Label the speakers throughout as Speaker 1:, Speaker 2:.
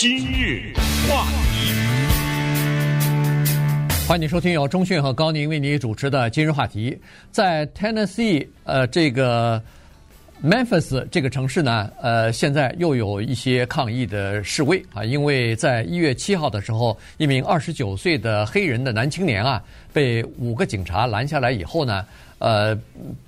Speaker 1: 今日话题，
Speaker 2: 欢迎收听由中讯和高宁为你主持的今日话题。在 Tennessee，呃，这个 Memphis 这个城市呢，呃，现在又有一些抗议的示威啊，因为在一月七号的时候，一名二十九岁的黑人的男青年啊，被五个警察拦下来以后呢。呃，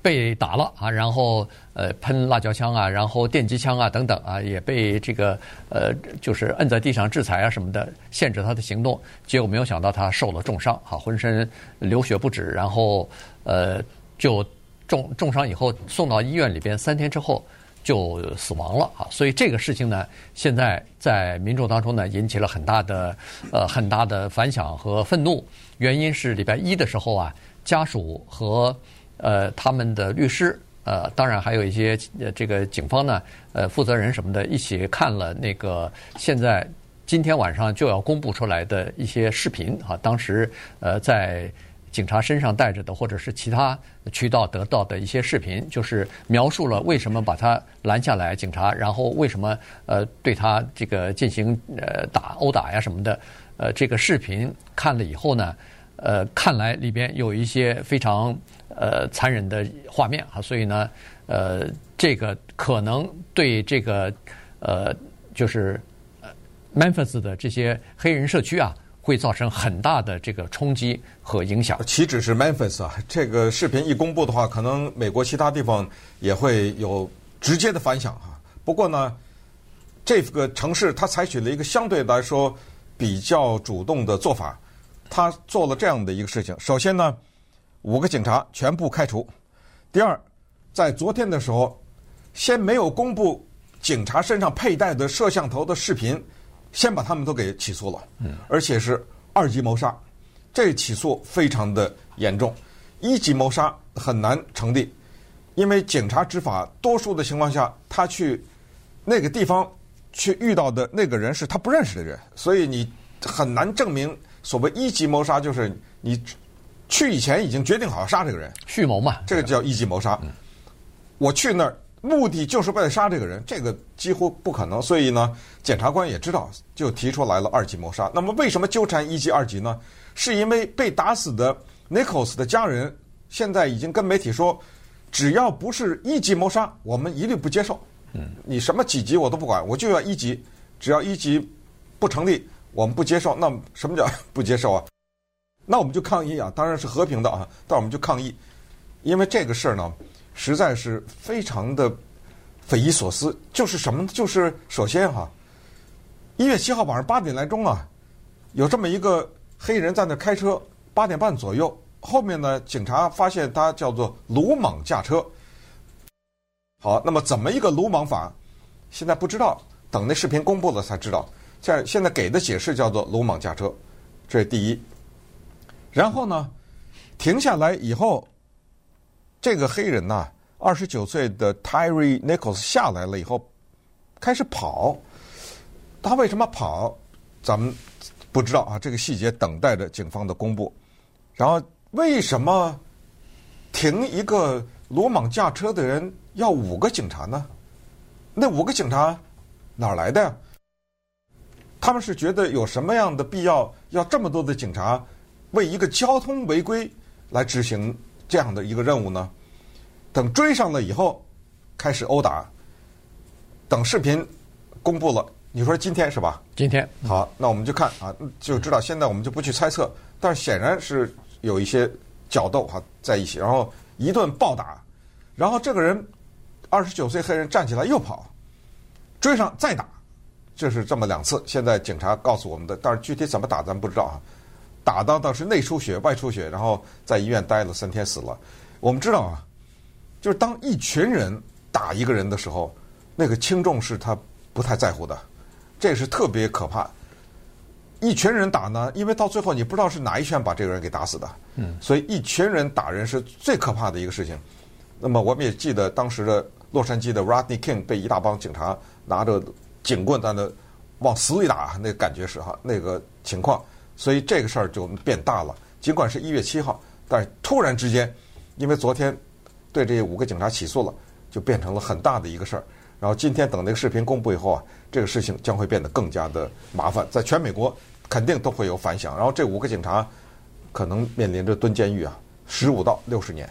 Speaker 2: 被打了啊，然后呃喷辣椒枪啊，然后电击枪啊等等啊，也被这个呃就是摁在地上制裁啊什么的，限制他的行动。结果没有想到他受了重伤，哈，浑身流血不止，然后呃就重重伤以后送到医院里边，三天之后就死亡了啊。所以这个事情呢，现在在民众当中呢引起了很大的呃很大的反响和愤怒。原因是礼拜一的时候啊，家属和呃，他们的律师，呃，当然还有一些，这个警方呢，呃，负责人什么的，一起看了那个现在今天晚上就要公布出来的一些视频啊，当时呃，在警察身上带着的，或者是其他渠道得到的一些视频，就是描述了为什么把他拦下来，警察，然后为什么呃对他这个进行呃打殴打呀什么的，呃，这个视频看了以后呢，呃，看来里边有一些非常。呃，残忍的画面啊，所以呢，呃，这个可能对这个呃，就是呃，Memphis 的这些黑人社区啊，会造成很大的这个冲击和影响。
Speaker 3: 岂止是 Memphis 啊，这个视频一公布的话，可能美国其他地方也会有直接的反响哈。不过呢，这个城市它采取了一个相对来说比较主动的做法，它做了这样的一个事情。首先呢。五个警察全部开除。第二，在昨天的时候，先没有公布警察身上佩戴的摄像头的视频，先把他们都给起诉了。嗯，而且是二级谋杀，这起诉非常的严重。一级谋杀很难成立，因为警察执法多数的情况下，他去那个地方去遇到的那个人是他不认识的人，所以你很难证明所谓一级谋杀就是你。去以前已经决定好要杀这个人，
Speaker 2: 蓄谋嘛，
Speaker 3: 这个叫一级谋杀。我去那儿目的就是为了杀这个人，这个几乎不可能。所以呢，检察官也知道，就提出来了二级谋杀。那么为什么纠缠一级、二级呢？是因为被打死的 Nichols 的家人现在已经跟媒体说，只要不是一级谋杀，我们一律不接受。嗯，你什么几级我都不管，我就要一级，只要一级不成立，我们不接受。那什么叫 不接受啊？那我们就抗议啊，当然是和平的啊，但我们就抗议，因为这个事儿呢，实在是非常的匪夷所思。就是什么？就是首先哈，一月七号晚上八点来钟啊，有这么一个黑人在那开车，八点半左右，后面呢，警察发现他叫做鲁莽驾车。好，那么怎么一个鲁莽法？现在不知道，等那视频公布了才知道。在现在给的解释叫做鲁莽驾车，这是第一。然后呢，停下来以后，这个黑人呐，二十九岁的 Tyree Nichols 下来了以后，开始跑。他为什么跑？咱们不知道啊，这个细节等待着警方的公布。然后为什么停一个鲁莽驾车的人要五个警察呢？那五个警察哪儿来的呀？他们是觉得有什么样的必要要这么多的警察？为一个交通违规来执行这样的一个任务呢？等追上了以后，开始殴打。等视频公布了，你说今天是吧？
Speaker 2: 今天
Speaker 3: 好，那我们就看啊，就知道。现在我们就不去猜测，但是显然是有一些角斗哈在一起，然后一顿暴打，然后这个人二十九岁黑人站起来又跑，追上再打，这是这么两次。现在警察告诉我们的，但是具体怎么打咱不知道啊。打到倒是内出血、外出血，然后在医院待了三天死了。我们知道啊，就是当一群人打一个人的时候，那个轻重是他不太在乎的，这是特别可怕。一群人打呢，因为到最后你不知道是哪一拳把这个人给打死的，嗯，所以一群人打人是最可怕的一个事情。那么我们也记得当时的洛杉矶的 Rodney King 被一大帮警察拿着警棍在那往死里打，那个感觉是哈那个情况。所以这个事儿就变大了。尽管是一月七号，但是突然之间，因为昨天对这五个警察起诉了，就变成了很大的一个事儿。然后今天等那个视频公布以后啊，这个事情将会变得更加的麻烦，在全美国肯定都会有反响。然后这五个警察可能面临着蹲监狱啊，十五到六十年。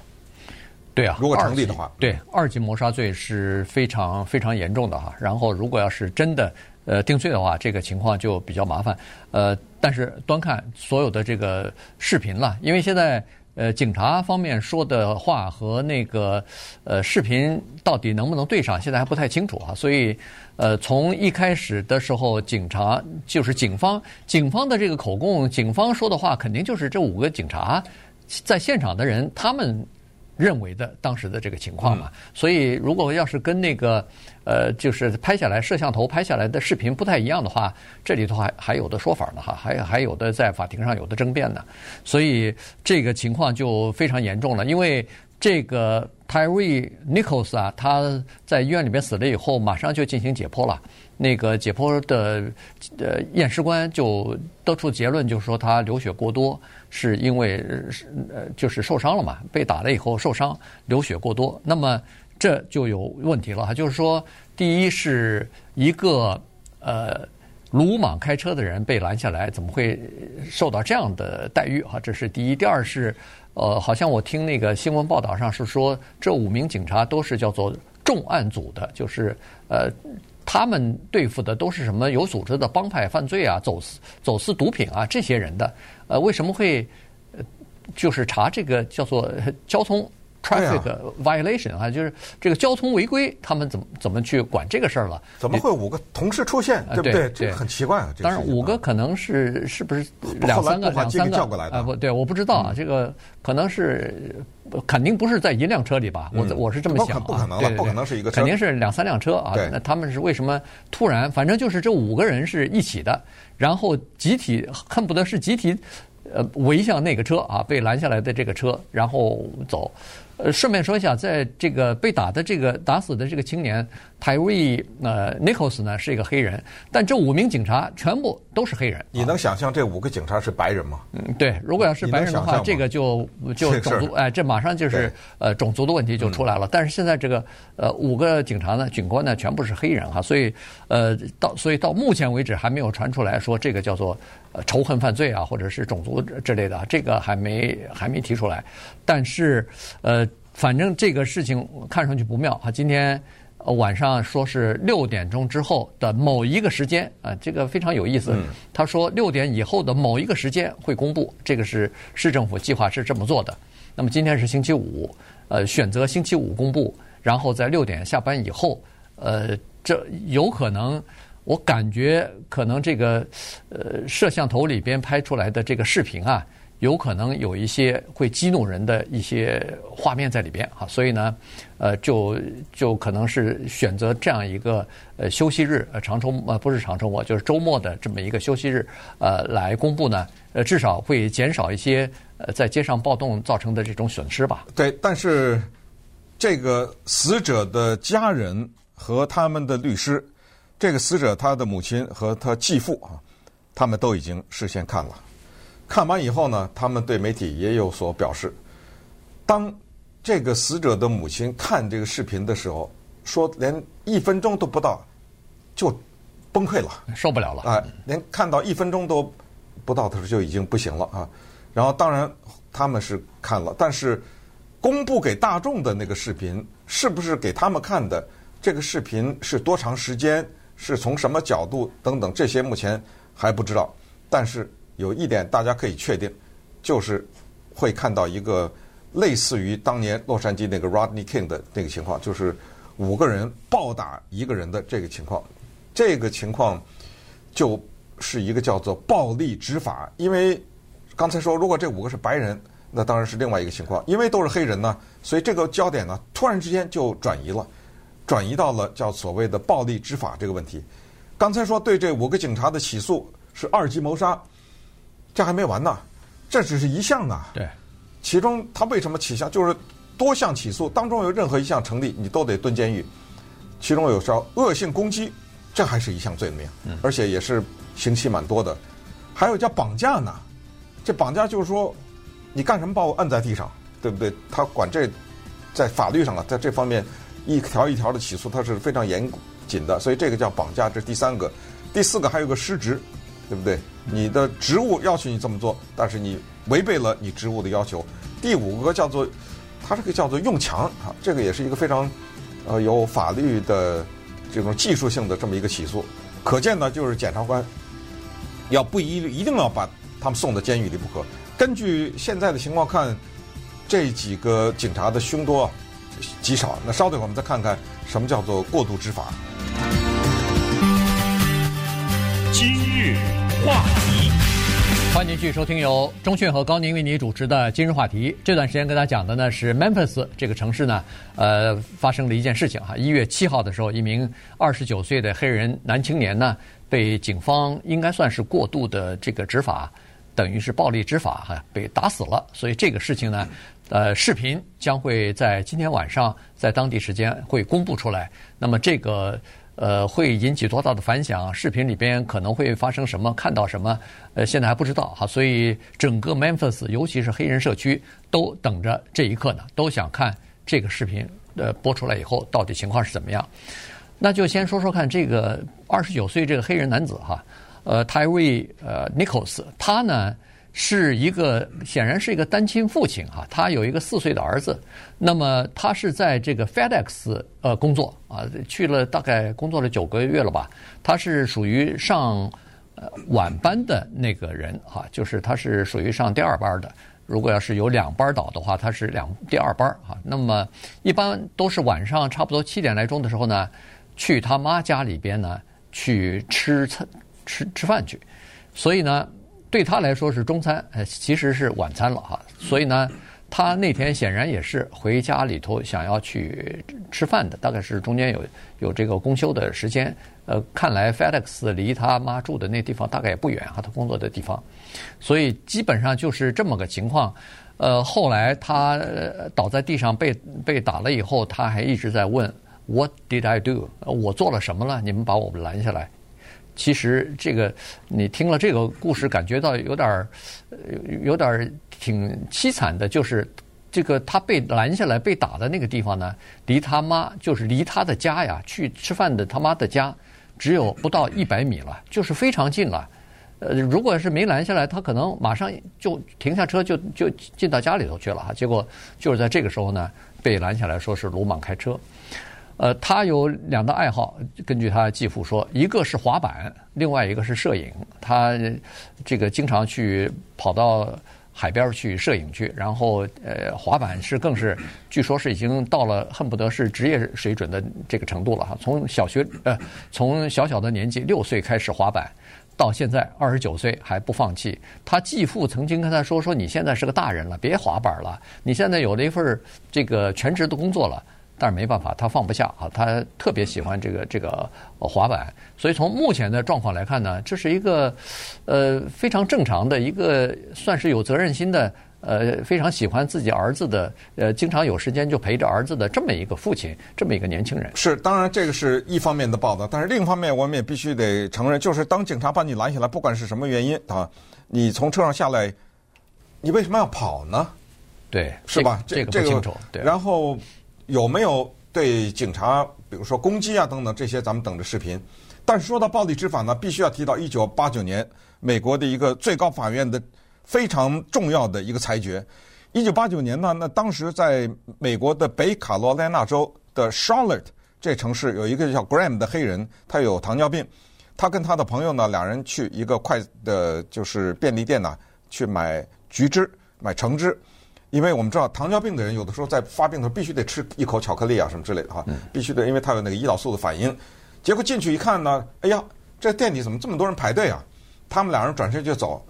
Speaker 2: 对啊，
Speaker 3: 如果成立的话，
Speaker 2: 对二级谋杀罪是非常非常严重的哈。然后如果要是真的呃定罪的话，这个情况就比较麻烦。呃，但是端看所有的这个视频了，因为现在。呃，警察方面说的话和那个呃视频到底能不能对上，现在还不太清楚哈。所以，呃，从一开始的时候，警察就是警方，警方的这个口供，警方说的话肯定就是这五个警察在现场的人他们。认为的当时的这个情况嘛，所以如果要是跟那个呃，就是拍下来摄像头拍下来的视频不太一样的话，这里头还还有的说法呢哈，还还有的在法庭上有的争辩呢，所以这个情况就非常严重了。因为这个 Tyree Nichols 啊，他在医院里面死了以后，马上就进行解剖了。那个解剖的呃验尸官就得出结论，就是说他流血过多。是因为呃，就是受伤了嘛，被打了以后受伤，流血过多，那么这就有问题了哈。就是说，第一是一个呃鲁莽开车的人被拦下来，怎么会受到这样的待遇哈？这是第一。第二是呃，好像我听那个新闻报道上是说，这五名警察都是叫做重案组的，就是呃。他们对付的都是什么有组织的帮派犯罪啊，走私走私毒品啊，这些人的，呃，为什么会，就是查这个叫做 交通 traffic violation 啊，就是这个交通违规，他们怎么怎么去管这个事儿了？
Speaker 3: 怎么会五个同时出现，对不对？这个很奇怪啊。
Speaker 2: 当然，五个可能是是不是两三个两三个啊？不对，我不知道啊，这个可能是。肯定不是在一辆车里吧？我我是这么想啊。
Speaker 3: 不可能了，不可能是一个车。
Speaker 2: 肯定是两三辆车啊。那他们是为什么突然？反正就是这五个人是一起的，然后集体恨不得是集体呃围向那个车啊，被拦下来的这个车，然后走。呃，顺便说一下，在这个被打的这个打死的这个青年 Tyree 呃 Nichols 呢是一个黑人，但这五名警察全部都是黑人。
Speaker 3: 你能想象这五个警察是白人吗？
Speaker 2: 嗯，对，如果要是白人的话，这个就就种族哎，这马上就是呃种族的问题就出来了。但是现在这个呃五个警察呢，警官呢全部是黑人哈，所以呃到所以到目前为止还没有传出来说这个叫做呃仇恨犯罪啊，或者是种族之类的，这个还没还没提出来。但是呃。反正这个事情看上去不妙啊！今天晚上说是六点钟之后的某一个时间啊，这个非常有意思。他说六点以后的某一个时间会公布，这个是市政府计划是这么做的。那么今天是星期五，呃，选择星期五公布，然后在六点下班以后，呃，这有可能，我感觉可能这个呃摄像头里边拍出来的这个视频啊。有可能有一些会激怒人的一些画面在里边啊，所以呢，呃，就就可能是选择这样一个呃休息日，呃长周呃不是长周末，就是周末的这么一个休息日，呃来公布呢，呃至少会减少一些呃在街上暴动造成的这种损失吧。
Speaker 3: 对，但是这个死者的家人和他们的律师，这个死者他的母亲和他继父啊，他们都已经事先看了。看完以后呢，他们对媒体也有所表示。当这个死者的母亲看这个视频的时候，说连一分钟都不到，就崩溃了，
Speaker 2: 受不了了
Speaker 3: 啊！连看到一分钟都不到的时候就已经不行了啊。然后当然他们是看了，但是公布给大众的那个视频是不是给他们看的？这个视频是多长时间？是从什么角度？等等，这些目前还不知道。但是。有一点大家可以确定，就是会看到一个类似于当年洛杉矶那个 Rodney King 的那个情况，就是五个人暴打一个人的这个情况。这个情况就是一个叫做暴力执法。因为刚才说，如果这五个是白人，那当然是另外一个情况。因为都是黑人呢，所以这个焦点呢，突然之间就转移了，转移到了叫所谓的暴力执法这个问题。刚才说对这五个警察的起诉是二级谋杀。这还没完呢，这只是一项啊。
Speaker 2: 对，
Speaker 3: 其中他为什么起项？就是多项起诉当中有任何一项成立，你都得蹲监狱。其中有时候恶性攻击，这还是一项罪名，而且也是刑期蛮多的。还有叫绑架呢，这绑架就是说你干什么把我摁在地上，对不对？他管这在法律上啊，在这方面一条一条的起诉，他是非常严谨的，所以这个叫绑架，这是第三个。第四个还有个失职，对不对？你的职务要求你这么做，但是你违背了你职务的要求。第五个叫做，它这个叫做用强啊，这个也是一个非常呃有法律的这种技术性的这么一个起诉。可见呢，就是检察官要不一一定要把他们送到监狱里不可。根据现在的情况看，这几个警察的凶多吉少。那稍等我们再看看什么叫做过度执法。
Speaker 1: 今日话题，
Speaker 2: 欢迎继续收听由钟讯和高宁为你主持的今日话题。这段时间跟大家讲的呢是 Memphis 这个城市呢，呃，发生了一件事情哈。一月七号的时候，一名二十九岁的黑人男青年呢，被警方应该算是过度的这个执法。等于是暴力执法哈，被打死了。所以这个事情呢，呃，视频将会在今天晚上在当地时间会公布出来。那么这个呃会引起多大的反响？视频里边可能会发生什么？看到什么？呃，现在还不知道哈。所以整个 Memphis，尤其是黑人社区，都等着这一刻呢，都想看这个视频呃播出来以后到底情况是怎么样。那就先说说看这个二十九岁这个黑人男子哈。呃，Tyre 呃 Nichols，他呢是一个显然是一个单亲父亲哈，他有一个四岁的儿子。那么他是在这个 FedEx 呃工作啊，去了大概工作了九个月了吧。他是属于上呃晚班的那个人哈，就是他是属于上第二班的。如果要是有两班倒的话，他是两第二班哈。那么一般都是晚上差不多七点来钟的时候呢，去他妈家里边呢去吃餐。吃吃饭去，所以呢，对他来说是中餐，呃，其实是晚餐了哈。所以呢，他那天显然也是回家里头想要去吃饭的，大概是中间有有这个公休的时间。呃，看来 FedEx 离他妈住的那地方大概也不远哈，他工作的地方，所以基本上就是这么个情况。呃，后来他倒在地上被被打了以后，他还一直在问 What did I do？我做了什么了？你们把我们拦下来。其实这个你听了这个故事，感觉到有点儿，有点儿挺凄惨的。就是这个他被拦下来被打的那个地方呢，离他妈就是离他的家呀，去吃饭的他妈的家，只有不到一百米了，就是非常近了。呃，如果是没拦下来，他可能马上就停下车就就进到家里头去了哈。结果就是在这个时候呢，被拦下来说是鲁莽开车。呃，他有两大爱好，根据他继父说，一个是滑板，另外一个是摄影。他这个经常去跑到海边去摄影去，然后呃，滑板是更是，据说是已经到了恨不得是职业水准的这个程度了哈。从小学呃，从小小的年纪六岁开始滑板，到现在二十九岁还不放弃。他继父曾经跟他说：“说你现在是个大人了，别滑板了，你现在有了一份这个全职的工作了。”但是没办法，他放不下啊，他特别喜欢这个这个滑板，所以从目前的状况来看呢，这是一个呃非常正常的一个算是有责任心的呃非常喜欢自己儿子的呃经常有时间就陪着儿子的这么一个父亲，这么一个年轻人。
Speaker 3: 是，当然这个是一方面的报道，但是另一方面我们也必须得承认，就是当警察把你拦下来，不管是什么原因啊，你从车上下来，你为什么要跑呢？
Speaker 2: 对，
Speaker 3: 是吧？
Speaker 2: 这个不清楚。对，
Speaker 3: 然后。有没有对警察，比如说攻击啊等等这些，咱们等着视频。但是说到暴力执法呢，必须要提到一九八九年美国的一个最高法院的非常重要的一个裁决。一九八九年呢，那当时在美国的北卡罗来纳州的 Charlotte 这城市有一个叫 Graham 的黑人，他有糖尿病，他跟他的朋友呢，两人去一个快的，就是便利店呢，去买橘汁，买橙汁。因为我们知道糖尿病的人有的时候在发病的时候必须得吃一口巧克力啊什么之类的哈，必须得，因为他有那个胰岛素的反应。结果进去一看呢，哎呀，这店里怎么这么多人排队啊？他们俩人转身就走，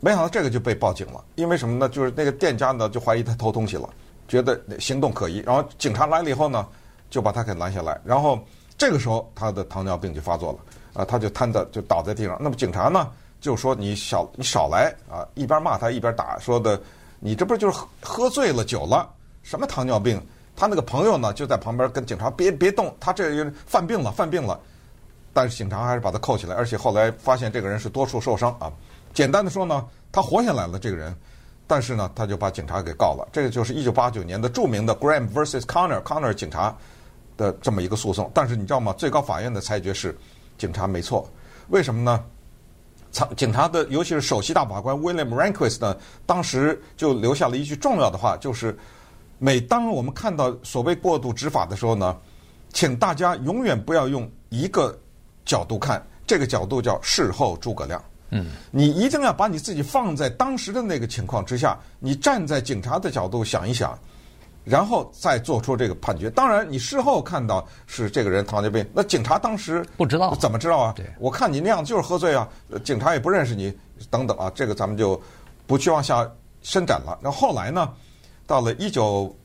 Speaker 3: 没想到这个就被报警了。因为什么呢？就是那个店家呢就怀疑他偷东西了，觉得行动可疑。然后警察来了以后呢，就把他给拦下来。然后这个时候他的糖尿病就发作了，啊，他就瘫在就倒在地上。那么警察呢就说你少你少来啊，一边骂他一边打，说的。你这不是就是喝喝醉了酒了？什么糖尿病？他那个朋友呢，就在旁边跟警察别别动，他这犯病了，犯病了。但是警察还是把他扣起来，而且后来发现这个人是多处受伤啊。简单的说呢，他活下来了这个人，但是呢，他就把警察给告了。这个就是一九八九年的著名的 Graham vs. Connor，Connor 警察的这么一个诉讼。但是你知道吗？最高法院的裁决是警察没错，为什么呢？警察的，尤其是首席大法官 William Rehnquist 呢，当时就留下了一句重要的话，就是每当我们看到所谓过度执法的时候呢，请大家永远不要用一个角度看，这个角度叫事后诸葛亮。嗯，你一定要把你自己放在当时的那个情况之下，你站在警察的角度想一想。然后再做出这个判决。当然，你事后看到是这个人糖尿病，那警察当时
Speaker 2: 不知道，
Speaker 3: 怎么知道啊？
Speaker 2: 对，
Speaker 3: 我看你那样就是喝醉啊，警察也不认识你，等等啊，这个咱们就不去往下伸展了。那后来呢，到了一九，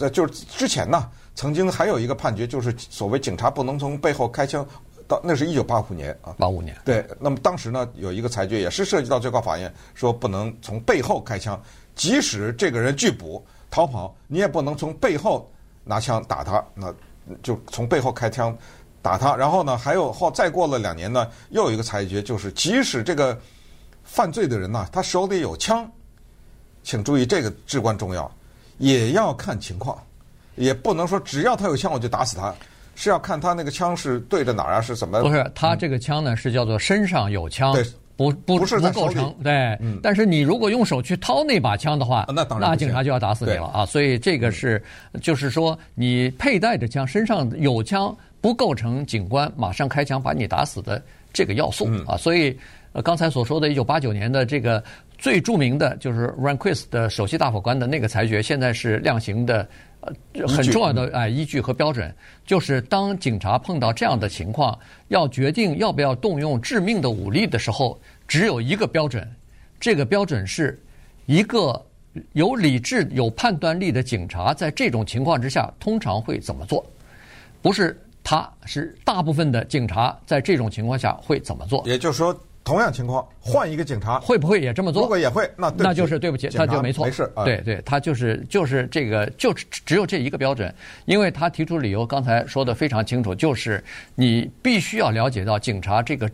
Speaker 3: 呃，就是之前呢，曾经还有一个判决，就是所谓警察不能从背后开枪，到那是一九八五年啊，
Speaker 2: 八五年。
Speaker 3: 对，那么当时呢，有一个裁决也是涉及到最高法院，说不能从背后开枪，即使这个人拒捕。逃跑，你也不能从背后拿枪打他，那就从背后开枪打他。然后呢，还有后再过了两年呢，又有一个裁决，就是即使这个犯罪的人呢，他手里有枪，请注意这个至关重要，也要看情况，也不能说只要他有枪我就打死他，是要看他那个枪是对着哪儿啊，是怎么？
Speaker 2: 不是，他这个枪呢是叫做身上有枪。
Speaker 3: 对。
Speaker 2: 不不
Speaker 3: 不是
Speaker 2: 不构成对，嗯，但是你如果用手去掏那把枪的话，
Speaker 3: 那当然
Speaker 2: 那警察就要打死你了啊！所以这个是，就是说你佩戴着枪，身上有枪，不构成警官马上开枪把你打死的这个要素啊！所以呃，刚才所说的1989年的这个最著名的就是 Rehnquist 的首席大法官的那个裁决，现在是量刑的。呃，很重要的哎依据和标准，就是当警察碰到这样的情况，要决定要不要动用致命的武力的时候，只有一个标准，这个标准是一个有理智、有判断力的警察在这种情况之下通常会怎么做？不是他，是大部分的警察在这种情况下会怎么做？
Speaker 3: 也就是说。同样情况，换一个警察
Speaker 2: 会不会也这么做？
Speaker 3: 如果也会，那
Speaker 2: 那就是对不起，他就没错，
Speaker 3: 没事。
Speaker 2: 对对，他就是就是这个，就只有这一个标准。因为他提出理由，刚才说的非常清楚，就是你必须要了解到警察这个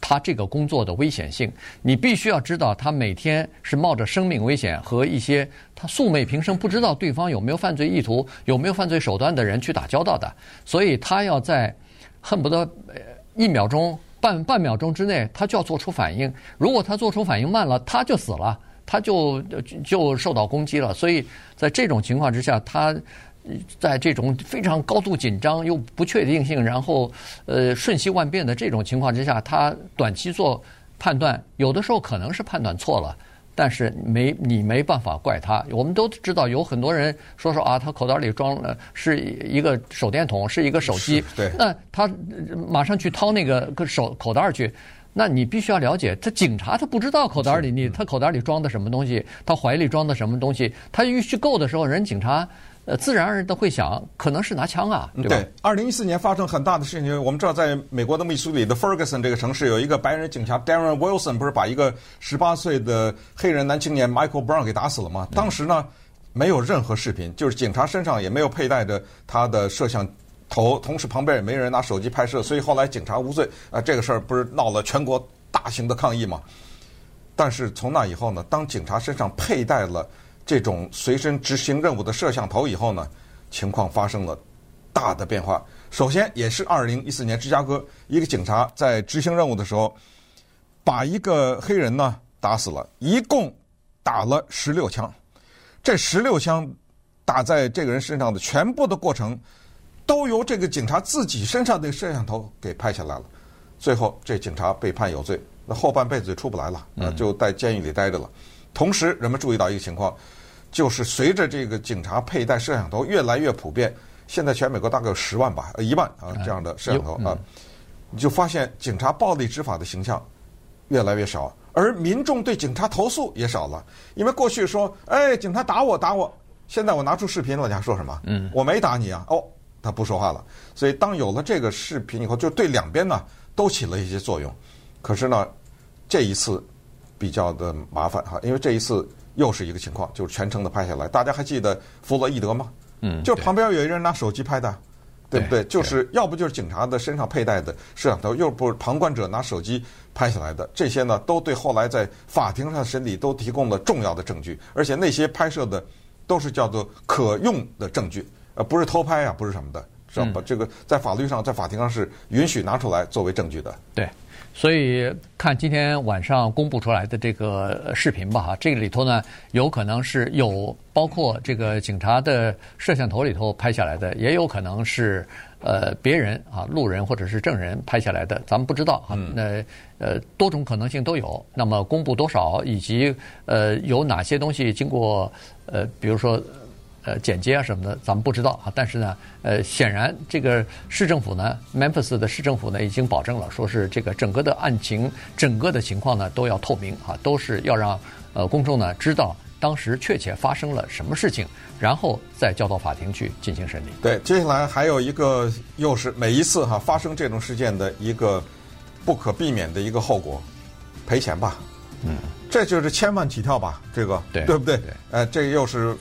Speaker 2: 他这个工作的危险性，你必须要知道他每天是冒着生命危险和一些他素昧平生、不知道对方有没有犯罪意图、有没有犯罪手段的人去打交道的，所以他要在恨不得一秒钟。半半秒钟之内，他就要做出反应。如果他做出反应慢了，他就死了，他就就受到攻击了。所以在这种情况之下，他在这种非常高度紧张又不确定性，然后呃瞬息万变的这种情况之下，他短期做判断，有的时候可能是判断错了。但是没你没办法怪他，我们都知道有很多人说说啊，他口袋里装了是一个手电筒，是一个手机，
Speaker 3: 对，
Speaker 2: 那他马上去掏那个个手口袋去，那你必须要了解，他警察他不知道口袋里你他口袋里装的什么东西，他怀里装的什么东西，他预去购的时候，人警察。呃，自然而然都会想，可能是拿枪啊，对吧？
Speaker 3: 对，二零一四年发生很大的事情，我们知道，在美国的密苏里的 Ferguson 这个城市，有一个白人警察 Darren Wilson，不是把一个十八岁的黑人男青年 Michael Brown 给打死了吗？当时呢，没有任何视频，就是警察身上也没有佩戴着他的摄像头，同时旁边也没人拿手机拍摄，所以后来警察无罪。啊，这个事儿不是闹了全国大型的抗议吗？但是从那以后呢，当警察身上佩戴了。这种随身执行任务的摄像头以后呢，情况发生了大的变化。首先，也是二零一四年芝加哥一个警察在执行任务的时候，把一个黑人呢打死了，一共打了十六枪。这十六枪打在这个人身上的全部的过程，都由这个警察自己身上的摄像头给拍下来了。最后，这警察被判有罪，那后半辈子就出不来了，就在监狱里待着了。同时，人们注意到一个情况，就是随着这个警察佩戴摄像头越来越普遍，现在全美国大概有十万吧，呃，一万啊这样的摄像头啊，你就发现警察暴力执法的形象越来越少，而民众对警察投诉也少了。因为过去说，哎，警察打我打我，现在我拿出视频了，你还说什么？嗯，我没打你啊。哦，他不说话了。所以当有了这个视频以后，就对两边呢都起了一些作用。可是呢，这一次。比较的麻烦哈，因为这一次又是一个情况，就是全程的拍下来。大家还记得弗洛伊德吗？嗯，就旁边有一人拿手机拍的，对不对？对，就是要不就是警察的身上佩戴的摄像头，又不是旁观者拿手机拍下来的。这些呢，都对后来在法庭上审理都提供了重要的证据，而且那些拍摄的都是叫做可用的证据，呃，不是偷拍啊，不是什么的，是吧？把这个在法律上，在法庭上是允许拿出来作为证据的。
Speaker 2: 对，所以看今天晚上公布出来的这个视频吧，哈，这个里头呢，有可能是有包括这个警察的摄像头里头拍下来的，也有可能是呃别人啊路人或者是证人拍下来的，咱们不知道哈。那呃多种可能性都有。那么公布多少，以及呃有哪些东西经过呃比如说。呃，剪接啊什么的，咱们不知道啊。但是呢，呃，显然这个市政府呢，Memphis 的市政府呢，已经保证了，说是这个整个的案情、整个的情况呢，都要透明啊，都是要让呃公众呢知道当时确切发生了什么事情，然后再交到法庭去进行审理。
Speaker 3: 对，接下来还有一个，又是每一次哈发生这种事件的一个不可避免的一个后果，赔钱吧。嗯，这就是千万起跳吧，这个
Speaker 2: 对
Speaker 3: 对不对？
Speaker 2: 对
Speaker 3: 呃，这又是。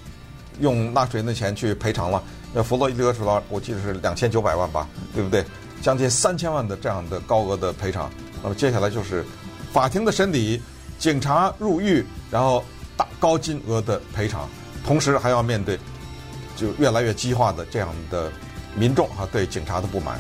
Speaker 3: 用纳税人的钱去赔偿了，那弗洛伊德说到，我记得是两千九百万吧，对不对？将近三千万的这样的高额的赔偿。那么接下来就是法庭的审理，警察入狱，然后大高金额的赔偿，同时还要面对就越来越激化的这样的民众哈对警察的不满。